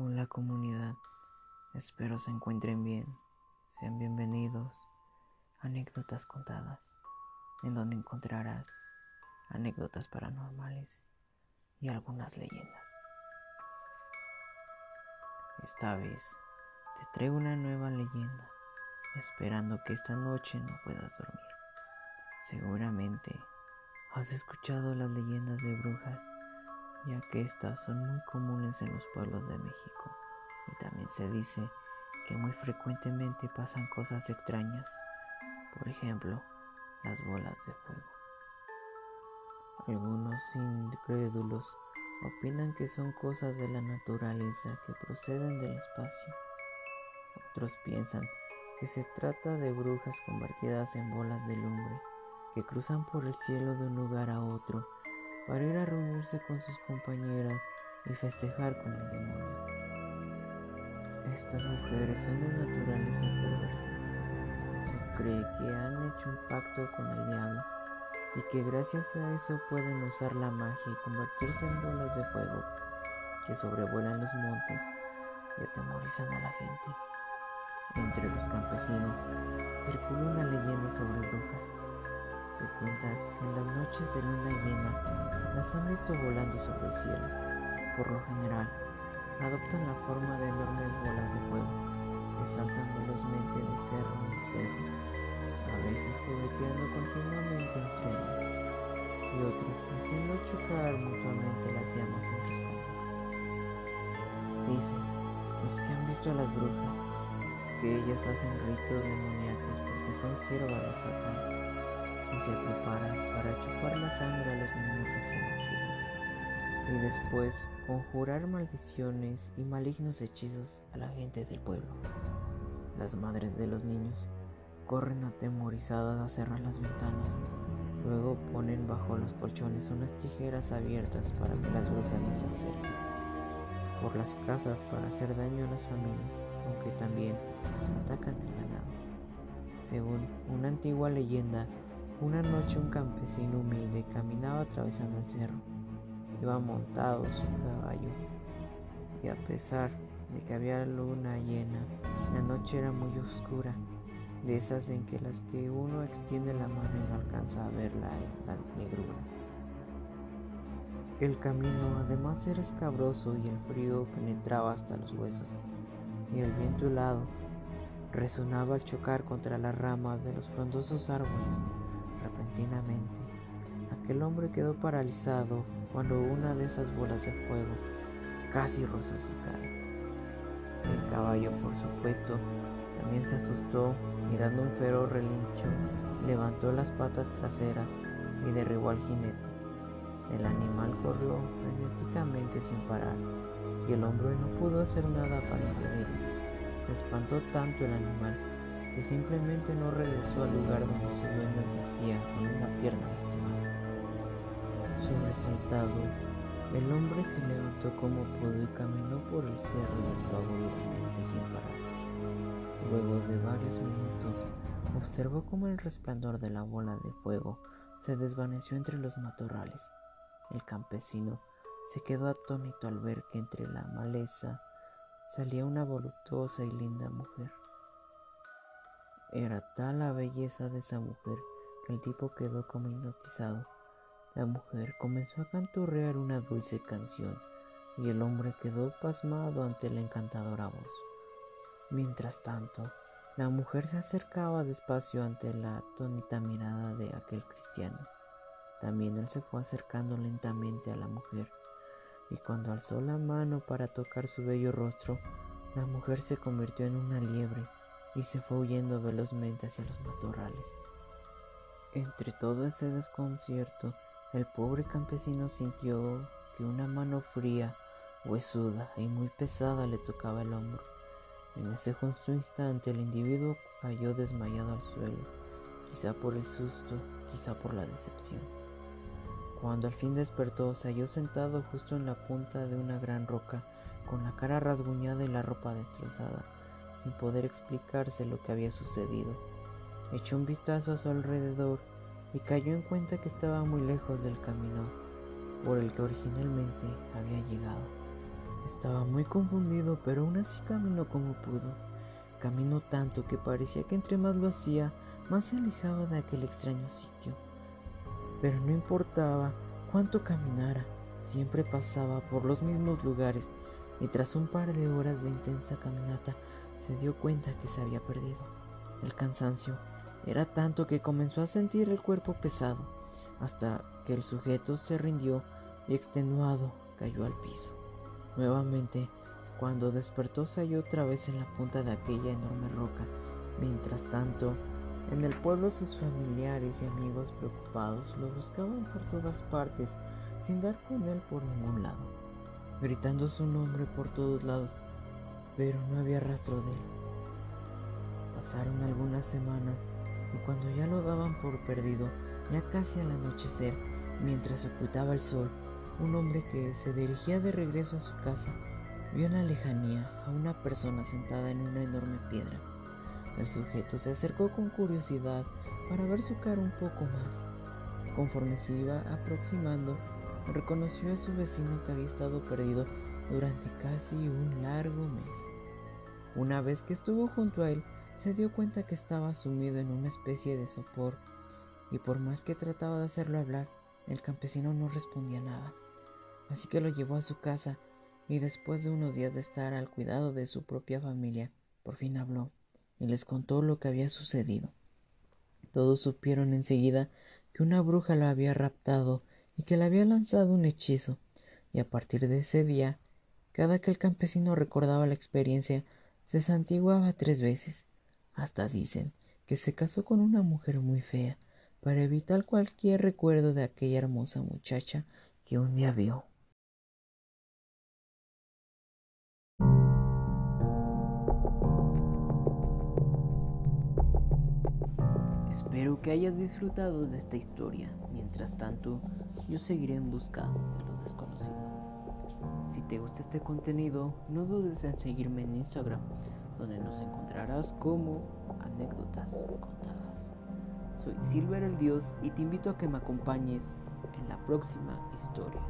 Hola comunidad, espero se encuentren bien. Sean bienvenidos a Anécdotas Contadas, en donde encontrarás anécdotas paranormales y algunas leyendas. Esta vez te traigo una nueva leyenda, esperando que esta noche no puedas dormir. Seguramente has escuchado las leyendas de brujas ya que estas son muy comunes en los pueblos de México y también se dice que muy frecuentemente pasan cosas extrañas, por ejemplo, las bolas de fuego. Algunos incrédulos opinan que son cosas de la naturaleza que proceden del espacio. Otros piensan que se trata de brujas convertidas en bolas de lumbre que cruzan por el cielo de un lugar a otro para ir a reunirse con sus compañeras y festejar con el demonio. Estas mujeres son de naturaleza perversa. Se cree que han hecho un pacto con el diablo y que gracias a eso pueden usar la magia y convertirse en bolas de fuego que sobrevuelan los montes y atemorizan a la gente. Entre los campesinos circula una leyenda sobre brujas se cuenta que en las noches de luna llena las han visto volando sobre el cielo. Por lo general, adoptan la forma de enormes bolas de fuego que saltan velozmente de cerro en cerro, a veces jugueteando continuamente entre ellas y otras haciendo chocar mutuamente las llamas sin responder. Dicen los que han visto a las brujas que ellas hacen ritos demoníacos porque son siervas de Satán y se preparan para chupar la sangre a los niños recién nacidos y después conjurar maldiciones y malignos hechizos a la gente del pueblo. Las madres de los niños corren atemorizadas a cerrar las ventanas, luego ponen bajo los colchones unas tijeras abiertas para que las brujas no se acerquen, por las casas para hacer daño a las familias, aunque también atacan el ganado. Según una antigua leyenda, una noche un campesino humilde caminaba atravesando el cerro. Iba montado su caballo y a pesar de que había luna llena, la noche era muy oscura, de esas en que las que uno extiende la mano y no alcanza a verla en la negrura. El camino además era escabroso y el frío penetraba hasta los huesos, y el viento helado resonaba al chocar contra las ramas de los frondosos árboles. Repentinamente, aquel hombre quedó paralizado cuando una de esas bolas de fuego casi rozó su cara. El caballo, por supuesto, también se asustó y dando un feroz relincho, levantó las patas traseras y derribó al jinete. El animal corrió frenéticamente sin parar y el hombre no pudo hacer nada para impedirlo. Se espantó tanto el animal simplemente no regresó al lugar donde su dueño yacía con una pierna lastimada. Sobresaltado, el hombre se levantó como pudo y caminó por el cerro despavoridamente sin parar. Luego de varios minutos, observó cómo el resplandor de la bola de fuego se desvaneció entre los matorrales. El campesino se quedó atónito al ver que entre la maleza salía una voluptuosa y linda mujer. Era tal la belleza de esa mujer que el tipo quedó como hipnotizado. La mujer comenzó a canturrear una dulce canción y el hombre quedó pasmado ante la encantadora voz. Mientras tanto, la mujer se acercaba despacio ante la atónita mirada de aquel cristiano. También él se fue acercando lentamente a la mujer, y cuando alzó la mano para tocar su bello rostro, la mujer se convirtió en una liebre y se fue huyendo velozmente hacia los matorrales. Entre todo ese desconcierto, el pobre campesino sintió que una mano fría, huesuda y muy pesada le tocaba el hombro. En ese justo instante el individuo cayó desmayado al suelo, quizá por el susto, quizá por la decepción. Cuando al fin despertó, se halló sentado justo en la punta de una gran roca, con la cara rasguñada y la ropa destrozada sin poder explicarse lo que había sucedido. Echó un vistazo a su alrededor y cayó en cuenta que estaba muy lejos del camino por el que originalmente había llegado. Estaba muy confundido, pero aún así caminó como pudo. Caminó tanto que parecía que entre más lo hacía, más se alejaba de aquel extraño sitio. Pero no importaba cuánto caminara, siempre pasaba por los mismos lugares y tras un par de horas de intensa caminata se dio cuenta que se había perdido. El cansancio era tanto que comenzó a sentir el cuerpo pesado, hasta que el sujeto se rindió y extenuado cayó al piso. Nuevamente, cuando despertó se halló otra vez en la punta de aquella enorme roca. Mientras tanto, en el pueblo sus familiares y amigos preocupados lo buscaban por todas partes, sin dar con él por ningún lado, gritando su nombre por todos lados, pero no había rastro de él. Pasaron algunas semanas y cuando ya lo daban por perdido, ya casi al anochecer, mientras ocultaba el sol, un hombre que se dirigía de regreso a su casa vio en la lejanía a una persona sentada en una enorme piedra. El sujeto se acercó con curiosidad para ver su cara un poco más. Conforme se iba aproximando, reconoció a su vecino que había estado perdido durante casi un largo mes. Una vez que estuvo junto a él, se dio cuenta que estaba sumido en una especie de sopor, y por más que trataba de hacerlo hablar, el campesino no respondía nada. Así que lo llevó a su casa y después de unos días de estar al cuidado de su propia familia, por fin habló y les contó lo que había sucedido. Todos supieron enseguida que una bruja lo había raptado y que le había lanzado un hechizo, y a partir de ese día, cada que el campesino recordaba la experiencia, se santiguaba tres veces. Hasta dicen que se casó con una mujer muy fea, para evitar cualquier recuerdo de aquella hermosa muchacha que un día vio. Espero que hayas disfrutado de esta historia. Mientras tanto, yo seguiré en busca de lo desconocido. Si te gusta este contenido, no dudes en seguirme en Instagram, donde nos encontrarás como anécdotas contadas. Soy Silver el Dios y te invito a que me acompañes en la próxima historia.